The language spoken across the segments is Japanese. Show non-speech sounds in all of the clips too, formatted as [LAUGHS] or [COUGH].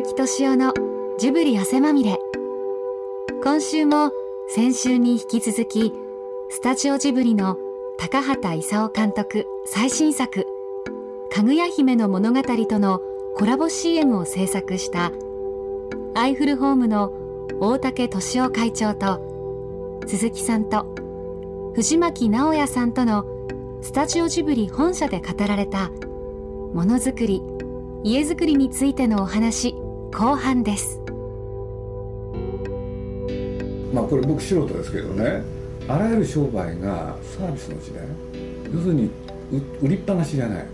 鈴木敏夫のジブリ汗まみれ。今週も先週に引き続きスタジオジブリの高畑勲監督最新作「かぐや姫の物語」とのコラボ CM を制作したアイフルホームの大竹敏夫会長と鈴木さんと藤巻直也さんとのスタジオジブリ本社で語られたものづくり家づくりについてのお話後半です。まあこれ僕素人ですけどね。あらゆる商売がサービスの時代。要するに売りっぱなしじゃない。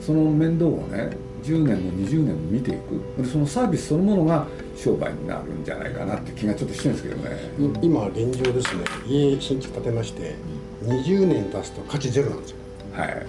その面倒をね10年も20年も見ていく。でそのサービスそのものが商売になるんじゃないかなって気がちょっとしてるんですけどね。今現状ですね。家新築建てまして20年経つと価値ゼロなんですよ。はい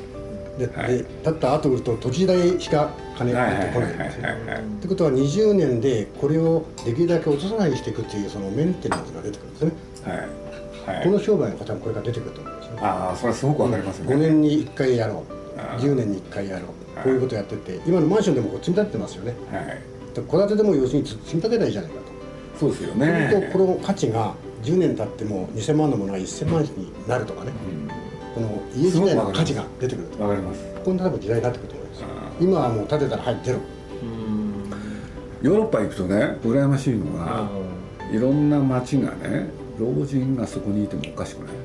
で,、はい、でたった後売ると土地代しか金が入ってこないんですよ。ってことは20年でこれをできるだけ落とさないようにしていくっていうそのメンテナンスが出てくるんですね。はいはい、この商売の方もこれから出てくると思うんですね。ああそれはすごくわかりますね。5年に1回やろう10年に1回やろうこういうことやってて今のマンションでもこう積み立ててますよね。はい、戸建てでも要するに積み立てないじゃないかと。そうですよね。するとこの価値が10年経っても2000万のものが1000万になるとかね。うんこの家自体の価値が出てくるわかります。こんな多分時代になってくると思います今はもう建てたらはいゼロ。ヨーロッパ行くとね羨ましいのがいろんな町がね老人がそこにいてもおかしくない、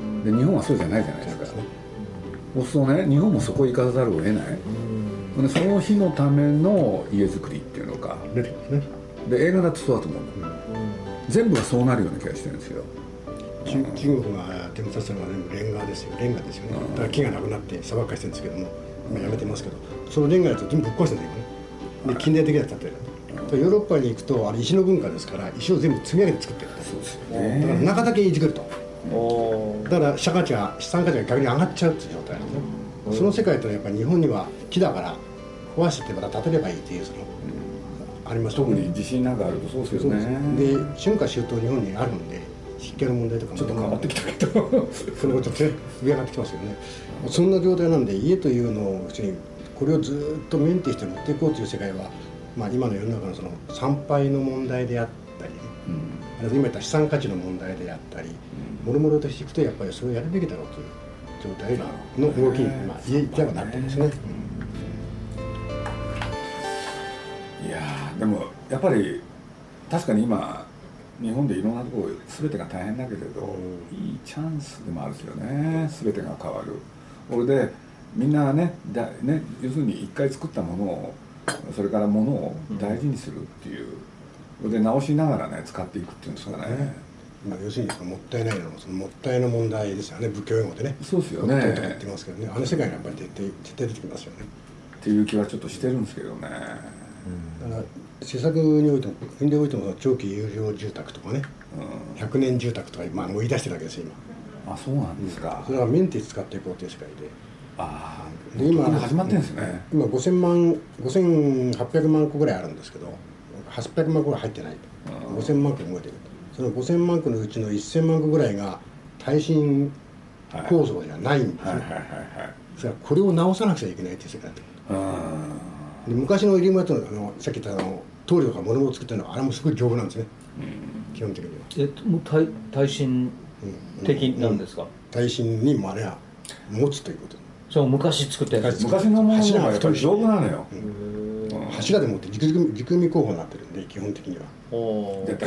うん、で日本はそうじゃないじゃないですか。そうするとね日本もそこ行かざるを得ない、うん、その日のための家づくりっていうのが出てますね。で映画だとそうだと思ううん、全部がそうなるような気がしてるんですよ中国が手もさせたのはレンガですよ。レンガですよね。だから木がなくなって砂漠化してるんですけども今やめてますけどそのレンガやつ全部ぶっ壊してるんだよね。で近代的な建てるヨーロッパに行くとあれ石の文化ですから石を全部積み上げて作ってるそうですよ、ね、だから中だけいじくると。だから社価値が資産価値が逆に上がっちゃうっていう状態なんですねその世界とやっぱり日本には木だから壊してまた建てればいいっていうその、あります、特に地震なんかあるとそうですよね。で春夏秋冬日本にあるんで湿気の問題とかちょっと変わってきたけど。[LAUGHS] そのこと上上がってきますよねそんな状態なんで家というのをこれをずっとメンテして持っていこうという世界は、まあ、今の世の中のその参拝の問題であったりね、うん、今言った資産価値の問題であったり、もろもろとしていくとやっぱりそれをやるべきだろうという状態の動きに、まあ、家ではなってますね。いやでもやっぱり確かに今日本でいろんなところ全てが大変だけれど、いいチャンスでもあるんですよね全てが変わる。これでみんなねだね要するに一回作ったものをそれからものを大事にするっていう、うん、で直しながらね使っていくっていうんですかね。まあ、要するにそのもったいないのそのもったいの問題ですよね。仏教用語でね。そうですよね。とか言ってますけどね。あの世界がやっぱり出てきますよね。っていう気はちょっとしてるんですけどね、うん、だから施策においても国でおいても長期有料住宅とかね、うん、100年住宅とか、まあ、もう言い出してるわけですよ今。あそうなんですか、それはメンテ使っていこうという世界で。ああで今始まってるんですね。今5000万5800万個ぐらいあるんですけど800万個ぐらい入ってないと。5000万個動いてるその5000万個のうちの1000万個ぐらいが耐震構造じゃないんですねそれはこれを直さなくちゃいけないという世界でで昔の入間とあのさっき言ったあの棟梁が物を作ってるのはあれもすごい丈夫なんですね、うん、基本的には。えっともう耐耐震的なん。ですか、うんうん、耐震にもあれは持つということ。そう昔作ったやつ昔のものがやっぱり丈夫なのよ、柱でもって軸組軸組工法になってるんで基本的には。そ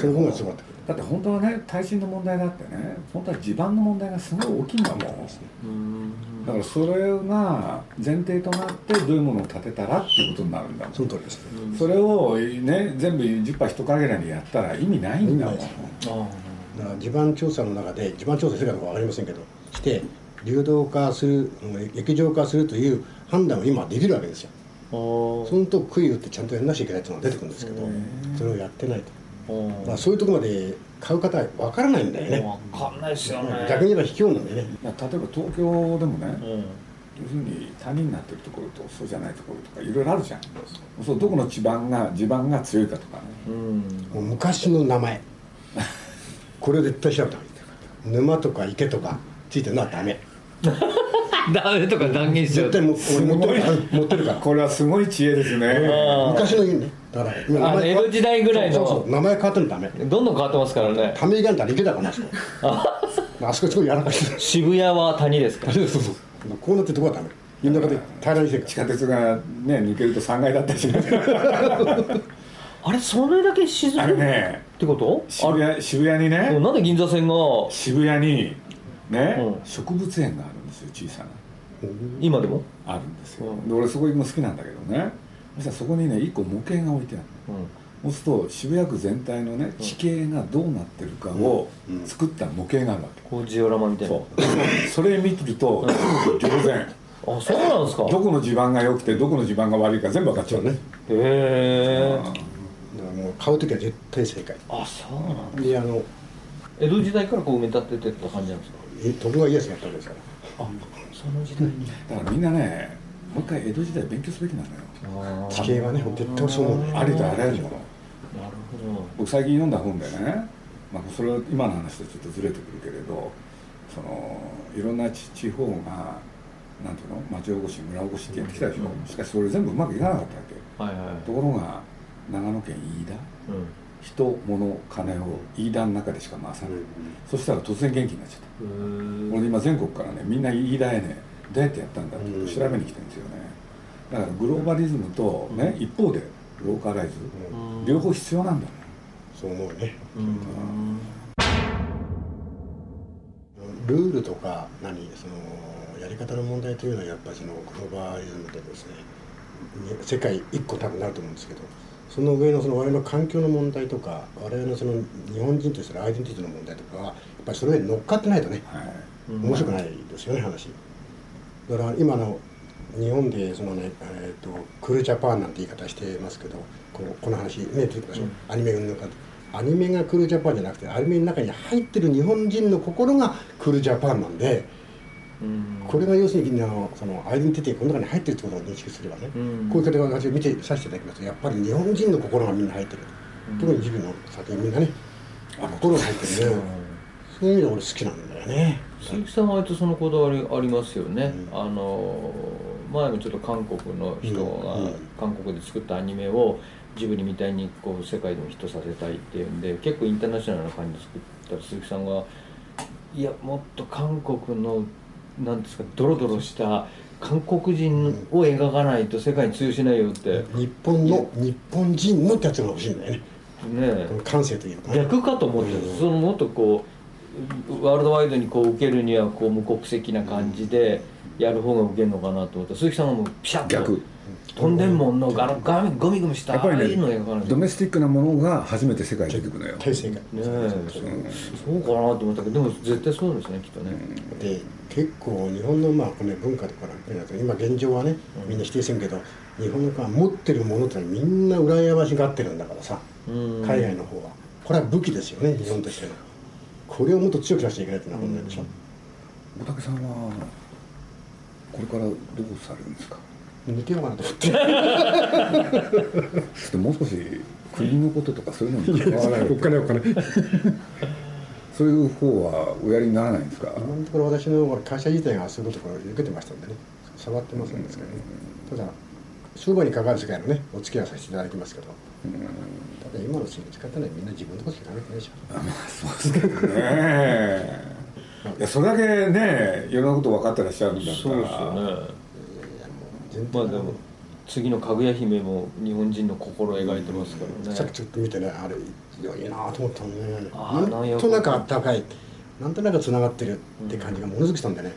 の方がすごかっただって本当はね耐震の問題があってね本当は地盤の問題がすごい大きいんだもん。だからそれが前提となってどういうものを建てたらっていうことになるんだもん。その通りですね。それをね全部10羽一かげらにやったら意味ないんだもん。だから地盤調査の中で地盤調査するかどうか分かりませんけどして流動化する液状化するという判断を今できるわけですよそのと杭打ってちゃんとやらなきゃいけないっていうのが出てくるんですけどそれをやってないと、まあ、そういうところまで買う方は分からないんだよね。分かんないですよね。逆に言えば卑怯なんだよね、まあ、例えば東京でもね、うん。要するに谷になってるところとそうじゃないところとかいろいろあるじゃん。そうどこの地盤が地盤が強いかとかね、うん、もう昔の名前。これを絶対調べた方がいい。沼とか池とかついてるのはダメ [LAUGHS] [LAUGHS] ダとか断言しちゃう絶対も持ってるから持ってるから。これはすごい知恵ですね。昔のね。だから今あの江戸時代ぐらいの。そうそう名前変わってるのダメ。どんどん変わってますからね。だからなあそこ。[LAUGHS] あそこすごい柔らかい渋谷は谷ですか？そうそうそう。こうなってるとこはダメ。みんなで平らにして地下鉄がね抜けると3階だったりします [LAUGHS] あれそれだけ静かあれねってこと？渋谷渋谷にね。あなんで銀座線が？渋谷にね、うん。植物園があるんですよ小さな。今でも、あるんですよ、うん。で俺そこ行くの好きなんだけどね。そしたらそこにね1個模型が置いてあるうん、そうすると渋谷区全体のね地形がどうなってるかを作った模型があるわけ、こうジオラマみたいなそう。それ見てると当然。あそうなんですか？どこの地盤が良くてどこの地盤が悪いか全部分かっちゃうねへえらだからもう買う時は絶対正解。あそうなんだであの江戸時代からこう埋め立ててった感じなんですか？え徳川家康がやったわけですから。あその時代に。だからみんなねもう一回江戸時代勉強すべきなのよ。地形はね絶対そう思う。ねありとあらゆるもの。なるほ僕最近読んだ本でね、まあ、それは今の話とちょっとずれてくるけれどそのいろんな地地方がなんていうの？町おこし村おこしってやってきたでしょ、しかしそれ全部うまくいかなかったわけ。どはいはい。ところが長野県飯田。うん人物金を飯田の中でしか回さない、そしたら突然元気になっちゃった。俺今全国からねみんな飯田へねどうやってやったんだってことを調べに来てるんですよね。だからグローバリズムとね、一方でローカライズ、うん。両方必要なんだね。そう思うね。うん。ルールとか何そのやり方の問題というのはやっぱりそのグローバリズムでですねに世界一個多分なると思うんですけどその上のその我々の環境の問題とか我々のその日本人としてのアイデンティティの問題とかはやっぱりそれ上に乗っかってないとねはい。面白くないですよね話。だから今の日本でそのね、えー、とクールジャパンなんて言い方してますけどこのこの話ね出てきたでしょ、アニメ云々かアニメがクールジャパンじゃなくてアニメの中に入ってる日本人の心がクールジャパンなんでうんこれが要するにあのそのアイデンティティがこの中に入ってるってことを認識すればね、うん。こういう方が私を見てさせていただきますとやっぱり日本人の心がみんな入ってる、特に自分の作品みんなねあ心が入ってるね、そう。いう意味で俺好きなんだよね。鈴木さんは割とそのこだわりありますよね、あの前もちょっと韓国の人が韓国で作ったアニメをジブリみたいにこう世界でもヒットさせたいっていうんで結構インターナショナルな感じで作ったら鈴木さんがいやもっと韓国のなんですかドロドロした韓国人を描かないと世界に通用しないよって。日本の日本人のってやつが欲しいんだよねね感性というかね。逆かと思ってるそのもっとこうワールドワイドにこう受けるにはこう無国籍な感じでやる方が受けるのかなと思った。ら鈴木さんがもうピシャッと。逆とんでんもん。のガラガミゴミゴミした。やっぱりねドメスティックなものが初めて世界に出てくるのよ。ねえ。そうかなと思ったけどでも絶対そうですねきっとね、で結構日本のまあこの文化とか今現状はねみんな否定してるけど日本が持ってるものってのはみんな羨ましがってるんだからさうん。海外の方は。これは武器ですよね日本としての。これをもっと強く出しちゃいけないっていうのは問題でしょ。大竹さんはこれからどうされるんですか？抜けようかなと思って。ちょっともう少し国のこととかそういうのに関わられおる金お金そういう方はおやりにならないんですか？今のところ私の会社自体がそういうことを受けてましたんでね。触ってませんですけどね。ただ商売に関わる世界のねお付き合いはさせていただきますけど。ただ今の政治家ってのはみんな自分のことしか考えてないでしょ。あまあそうですけどね [LAUGHS] いやそれだけねいろんなこと分かってらっしゃるんだったら。そうですよね全然まあでも次のかぐや姫も日本人の心を描いてますからね。さっきちょっと見てねあれいいなと思ったのね。なんとなくあったかい。なんとなくつながってるって感じがものすごくしたんでね、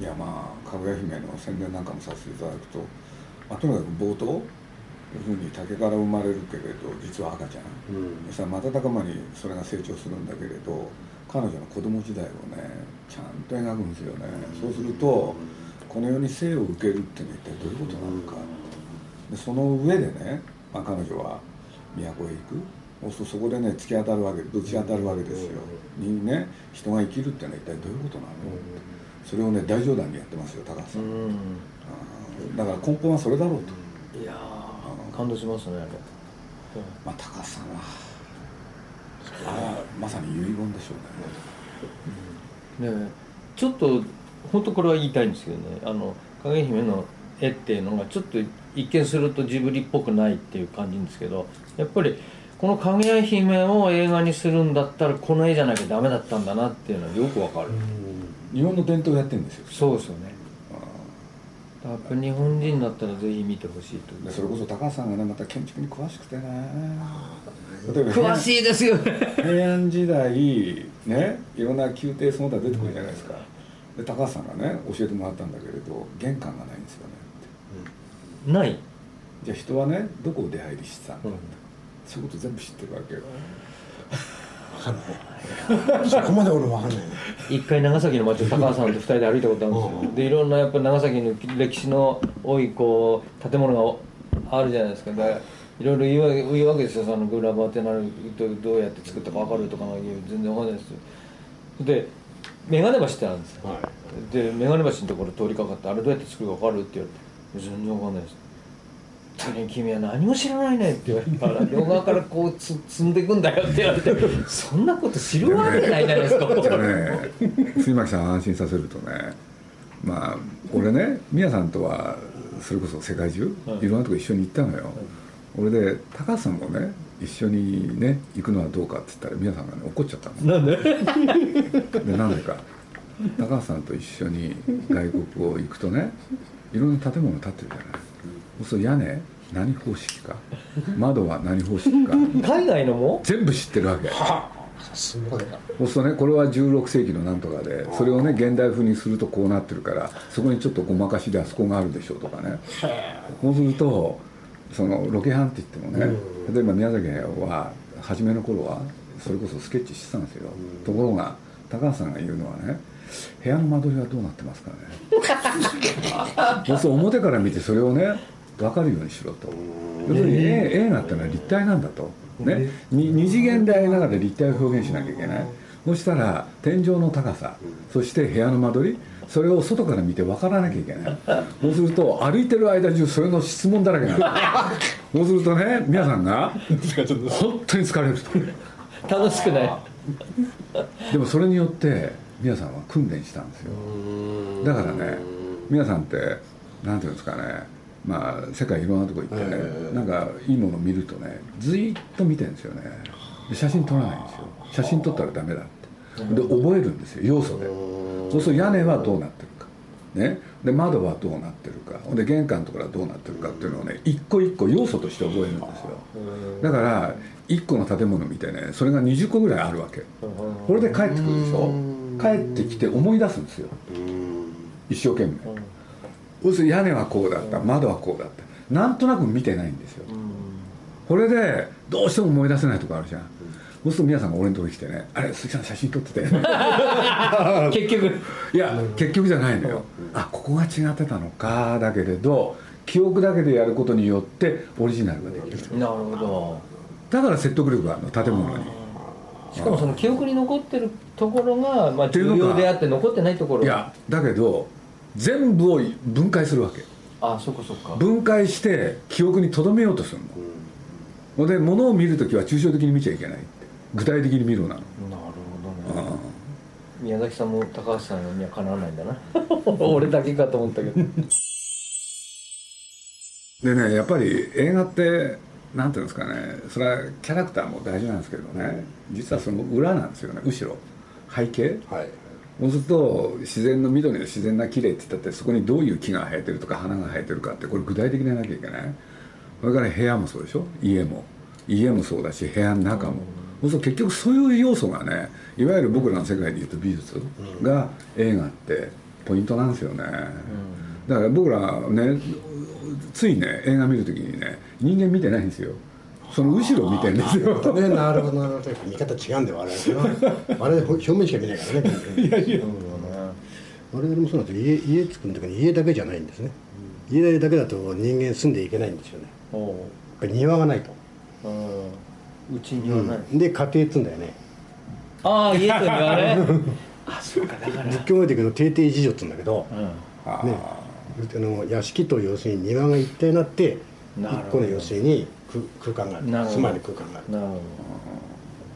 いやまあかぐや姫の宣伝なんかもさせていただくと、まあ、とにかく冒頭ふうに竹から生まれるけれど実は赤ちゃん、うん。そしたら瞬く間にそれが成長するんだけれど彼女の子供時代をねちゃんと描くんですよね、そうするとこの世に生を受けるってのは一体どういうことなのか、でその上でね、まあ、彼女は都へ行く。そうするとそこでね突き当たるわけぶち当たるわけですよ、にね人が生きるってのは一体どういうことなの、それをね大冗談にやってますよ高橋さん、うん。だから根本はそれだろうと、いやー感動しますねあれ。まあ、高橋さんはあまさに遺言でしょうね。ねえちょっと本当これは言いたいんですけどね。あの影姫の絵っていうのがちょっと一見するとジブリっぽくないっていう感じですけどやっぱりこの「かぐや姫」を映画にするんだったらこの絵じゃなきゃダメだったんだなっていうのはよくわかる、日本の伝統をやってるんですよ。そうですよね。やっぱ日本人だったらぜひ見てほしいとでそれこそ高橋さんがねまた建築に詳しくてね。詳安しいですよ。平安時代ねいろんな宮廷その他出てくるじゃないですかで高橋さんがね教えてもらったんだけれど玄関がないんですよね。ってない？じゃあ人はねどこを出入りしてたんだって、うん。そういうこと全部知ってるわけよ。分かんない。そこまで俺分かんない。ね一回長崎の街を高橋さんと二人で歩いたことあるんですよ。でいろんなやっぱ長崎の歴史の多いこう建物があるじゃないですか。でいろいろ言うわけ言うわけですよ。そのグラバーってなるどうどうやって作ったか分かるとかの全然分かんないですよ。で眼鏡橋ってあるんですよ。はで眼鏡橋のところ通りかかってあれどうやって作るか分かるって言われて全然分かんないです「大変君は何も知らないね」って言われたら両側からこうつ積んでいくんだよって言われて [LAUGHS] そんなこと知るわけないじゃないですか。ね杉巻さんを安心させるとねまあ俺ね宮さんとはそれこそ世界中はい。いろんなとこ一緒に行ったのよ、俺で高橋さんもね一緒にね行くのはどうかって言ったら宮さんがね怒っちゃったんで？[LAUGHS] でなんでか。高橋さんと一緒に外国を行くとねいろんな建物建ってるじゃない。そう屋根何方式か。窓は何方式か。海外のも？全部知ってるわけ。すごいな。そうするとねこれは16世紀のなんとかでそれをね現代風にするとこうなってるからそこにちょっとごまかしであそこがあるでしょうとかね。そうするとそのロケハンって言ってもね例えば宮崎駿は初めの頃はそれこそスケッチしてたんですよ。ところが高橋さんが言うのはね部屋の間取りはどうなってますかね。[LAUGHS] そうすると表から見てそれをね分かるようにしろと。要するにえ。映画ってのは立体なんだと、ね、に二次元でありながら立体を表現しなきゃいけない。そしたら天井の高さ。そして部屋の間取りそれを外から見て分からなきゃいけない。そうすると歩いてる間中それの質問だらけなんだそうするとね皆さんが本当に疲れると。楽しくない。でもそれによって皆さんは訓練したんですよ。だからね皆さんってなんていうんですかねまあ世界いろんなとこ行ってね、なんかいいものを見るとねずいっと見てるんですよね。で写真撮らないんですよ。写真撮ったらダメだってで覚えるんですよ要素で。そうすると屋根はどうなってるか。ね。で窓はどうなってるか。で玄関のところはどうなってるかっていうのをね一個一個要素として覚えるんですよ。だから1個の建物見てねそれが20個ぐらいあるわけ。これで帰ってくるでしょ？帰ってきて思い出すんですよ。一生懸命。要するに屋根はこうだった窓はこうだった。なんとなく見てないんですよ。これでどうしても思い出せないとこあるじゃんそう。すると皆さんが俺のとこに来てね「あれ鈴木さん写真撮ってて」結局いや結局じゃないのよあここが違ってたのかだけれど記憶だけでやることによってオリジナルができるなるほどだから説得力があるの建物にしかもその記憶に残ってるところが、まあ、重要であって残ってないところいやだけど全部を分解するわけあそっかそっか分解して記憶に留めよう。とするの、で物を見るときは抽象的に見ちゃいけない具体的に見ろな。のなるほどね。宮崎さんも高橋さんにはかなわないんだな。[LAUGHS] 俺だけかと思ったけど。でねやっぱり映画ってなんていうんですかね。それはキャラクターも大事なんですけどね。実はその裏なんですよね。後ろ。背景。はい。そうすると自然の緑の自然な綺麗って言ったってそこにどういう木が生えてるとか花が生えてるかってこれ具体的にやらなきゃいけない。それから部屋もそうでしょ。家も。家もそうだし部屋の中もそうすると結局そういう要素がねいわゆる僕らの世界でいうと美術が映画ってポイントなんですよね、だから僕らねついね映画見るときにね人間見てないんですよ。その後ろを見てるんですよ。ねなるほどなるほど。見方違うんだよ我々は我々 [LAUGHS] 表面しか見ないからね。いやいや。我々もそうなんですよ。家家作る時に家だけじゃないんですね。家だけだと人間住んでいけないんですよね。やっぱり庭がないと、うんうちにはない、で家庭っつうんだよね。ああ家と庭ね。[LAUGHS] あそうかだから。仏教で行くの定定事情っつうんだけど、うん。ねあの屋敷と要するに庭が一体になって一個の要するに空空間がある。住まいの空間がある。なるほ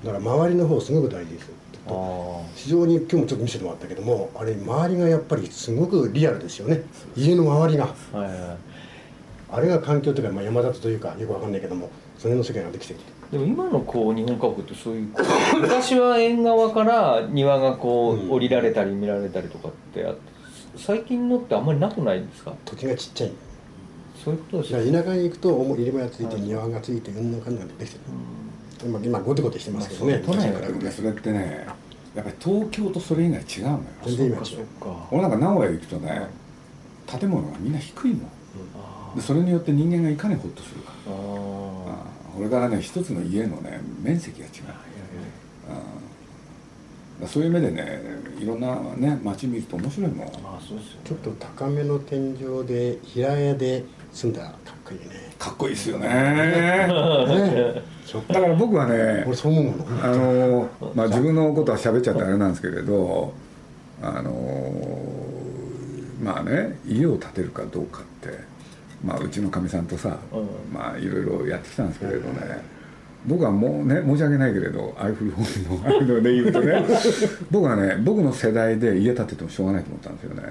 だから周りの方すごく大事です。ど非常に今日もちょっと見せてもらったけどもあれ周りがやっぱりすごくリアルですよね。家の周りが。はいはい。あれが環境というか、まあ、山里というかよくわかんないけどもその辺の世界ができてるでも今のこう日本家屋ってそういう昔は縁側から庭がこうんう降りられたり見られたりとかってあ最近のってあんまりなくないんですか？土地がちっちゃい。そういうことですから田舎に行くと入れ歯がついてはい。庭がついてうんぬんかんぬんができてる。今今ゴテゴテしてますけどね。都内は昔に比べてそれってねやっぱり東京とそれ以外違うのよ。全然今そう俺なんか名古屋行くとね建物がみんな低いのあでそれによって人間がいかにホッとするか。あああこれからね一つの家のね面積が違う。うん。そういう目でねいろんなね街見ると面白いもん。まあそうですよちょっと高めの天井で平屋で住んだ。らかっこいいね。かっこいいですよね。ね。[LAUGHS] だから僕はね俺そう思うもの。あのまあ自分のことは喋っちゃってあれなんですけれどあのまあね家を建てるかどうかってまあうちのかみさんとさ、うん。まあいろいろやってきたんですけれどね、僕はもうね申し訳ないけれどアイフルホームの [LAUGHS] ああいうので言うとね。僕はね僕の世代で家建ててもしょうがないと思ったんですよね、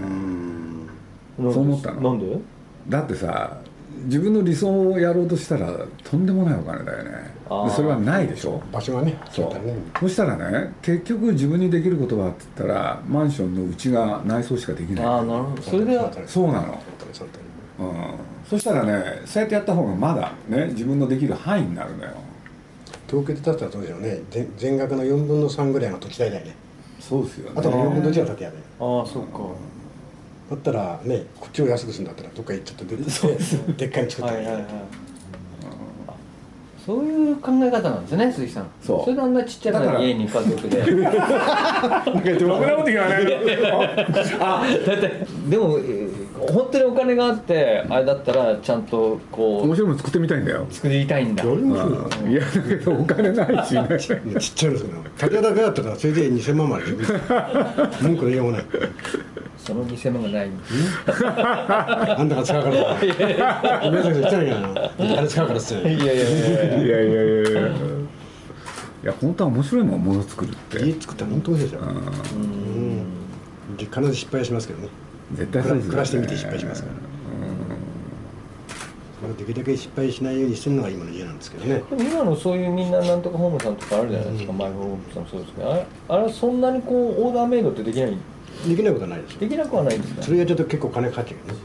そう思ったの。なんで？だってさ自分の理想をやろうとしたらとんでもないお金だよね。それはないでしょ？場所がねそう。そしたらね結局自分にできることはって言ったらマンションのうちが内装しかできない。ああなるほど。それでそうなの、うん、そしたらねそうやってやった方がまだね自分のできる範囲になるのよ。東京で建てたらどうでしょうね全全額の4分の3ぐらいが土地代だよね。そうですよね。あとの4分の1は建てやだよああそっか。だったらねこっちを安くするんだったらどっか行っちゃって出てきてでっかいの作ったらいいそういう考え方なんですね鈴木さん。そう。れであんなちっちゃな家に家族で。[LAUGHS] なんかろくなこと言わない [LAUGHS] あだってでもえー本当にお金があってあれだったらちゃんとこ面う白いもの作ってみたいんだよ。作りたいんだ。いやだけどお金ないしね。[LAUGHS] ちっちゃいのですけど建てだけだったらそれで2000万まで文句の言いようもない。その2000万がない。あんたが使うから。宮崎さん言ってないからな。あれ使うからっつって。いやいやいやいやいや。いやいやいやいや本当は面白いもんもの作るって。家作ったら本当面白いですようん。で必ず失敗はしますけどね絶対そうですよね。暮らしてみて失敗しますから。それできるだけ失敗しないようにしてるのが今の家なんですけどね。でも今のそういうみんななんとかホームさんとかあるじゃないですか、マイホームさんもそうですけど。あれあれはそんなにこうオーダーメイドってできない？できないことはないです。よできなくはないんですかそれがちょっと結構金かかっちゃうね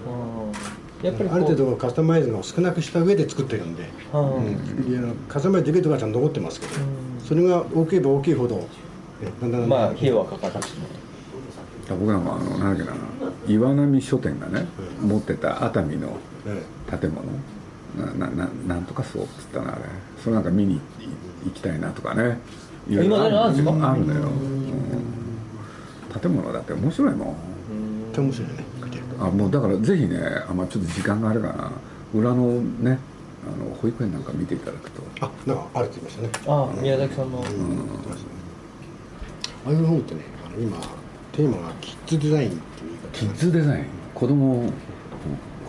うん。やっぱりある程度カスタマイズを少なくした上で作ってるんで、うん。カスタマイズできるとこはちゃんと残ってますけど、それが大きいば大きいほど、ね、だんだんだんだんまあ費用はかかるし僕なんかあのなんだっけな岩波書店がね持ってた熱海のえ建物。ななななんとかそうっつったなあれ。それなんか見に行きたいなとかね。いろいろ今あるのよ、うん。建物だって面白いもん。面白いねあもうだからぜひねあ、まあ、ちょっと時間があればな。裏のねあの保育園なんか見ていただくと。あなんかあるって言いましたね。ああ宮崎さんの、ああいう本ってねあの今テーマがキッズデザインっていうキ言い方。ッズデザイン？子供？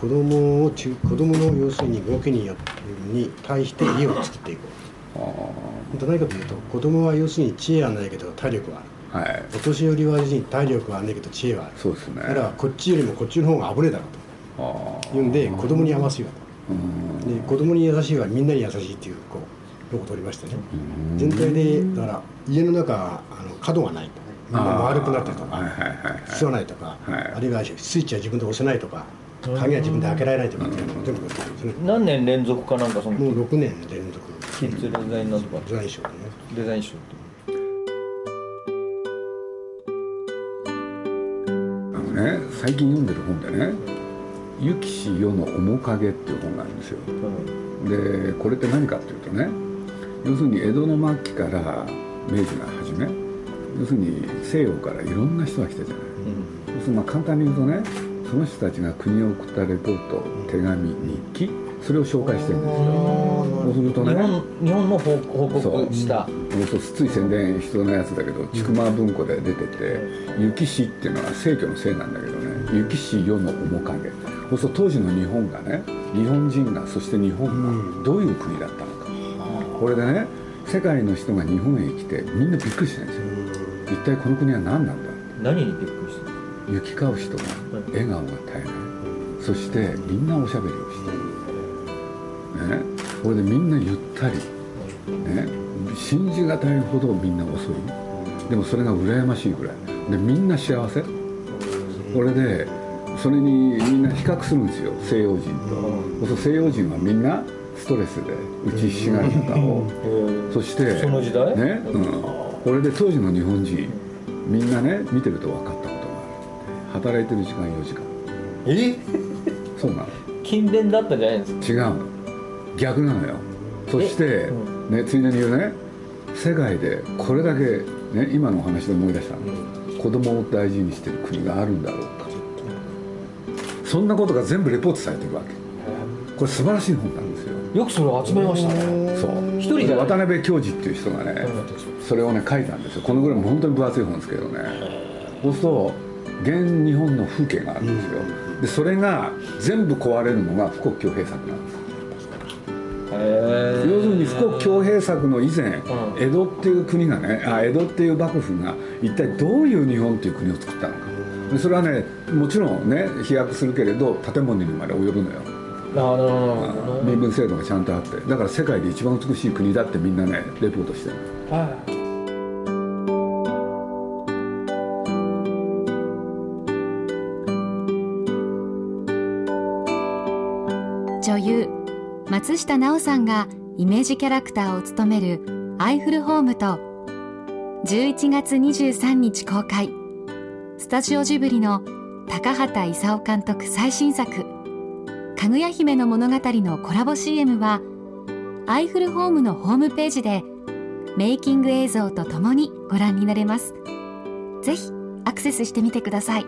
子供を中子供の要するに動きによに対して家を作っていこあうど何かというと子供は要するに知恵はないけど体力はある。あはい。お年寄りは要するに体力はないけど知恵はある。そうですね。だからこっちよりもこっちの方が危ねえだろうああというんで子供に合わせよううん。とで子供に優しいはみんなに優しいっていうこうのを取りましてね。うん。全体でだから家の中あの角がないとみんな丸くなってるとかはいはいはいはい。吸わないとか、はい。あるいはスイッチは自分で押せないとか鍵は自分で開けられないとかっていうのを全部ね。何年連続かなんかそのもう6年連続。キッズデザインなんとか。デザイン賞でね。デザイン賞ってあのね最近読んでる本でね「ゆきし世の面影」っていう本があるんですよ。でこれって何かっていうとね要するに江戸の末期から明治が初め要するに西洋からいろんな人が来たじゃない。要するにまあ簡単に言うとねその人たちが国を送ったレポート手紙日記それを紹介してるんですよ。そうするとね日本日本の報報告した。もうそうつい宣伝必要なやつだけど千曲文庫で出てて「雪師」っていうのは聖居の聖なんだけどね「雪師世の面影」そうすると当時の日本がね日本人がそして日本がどういう国だったのか。これでね世界の人が日本へ来てみんなびっくりしてるんですよ一体この国は何なんだ？何にびっくりした行き交う人が笑顔が絶えない。そしてみんなおしゃべりをしてこれでみんなゆったり。ね。信じがたいほどみんな遅い。でもそれが羨ましいぐらい。でみんな幸せ。これでそれにみんな比較するんですよ。西洋人と、そう西洋人はみんなストレスで打ちひしがる中を。そしてその時代？ね、うん、これで当時の日本人みんなね見てると分かったことがある。働いてる時間4時間。え？そうなの。勤勉だったんじゃないんですか？違うの。逆なのよ。そして、え？ね、ついでに言うね世界でこれだけ、ね、今のお話で思い出した。の、子供を大事にしてる国があるんだろうか。そんなことが全部レポートされてるわけ。これ素晴らしい本なんですよ。よくそれを集めましたね一人じゃ渡辺教授っていう人がね、それをね書いたんですよ。このぐらいも本当に分厚い本ですけどね。そうすると現日本の風景があるんですよ。でそれが全部壊れるのが富国強兵作なんです。へ要するに富国強兵作の以前、ん。江戸っていう国がねあ江戸っていう幕府が一体どういう日本っていう国を作ったのか。でそれはねもちろんね飛躍するけれど建物にまで及ぶのよ身分制度がちゃんとあってだから世界で一番美しい国だってみんなねレポートしてる。はい。女優松下奈緒さんがイメージキャラクターを務めるアイフルホームと11月23日公開。スタジオジブリの高畑勲監督最新作「かぐや姫の物語」のコラボ CM はアイフルホームのホームページでメイキング映像とともにご覧になれます。ぜひアクセスしてみてください。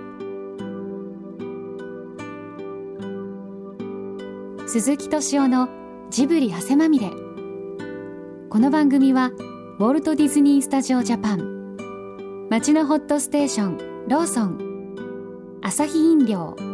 鈴木敏夫のジブリ汗まみれ。この番組はウォルト・ディズニー・スタジオ・ジャパン。町のホットステーションローソン。アサヒ飲料。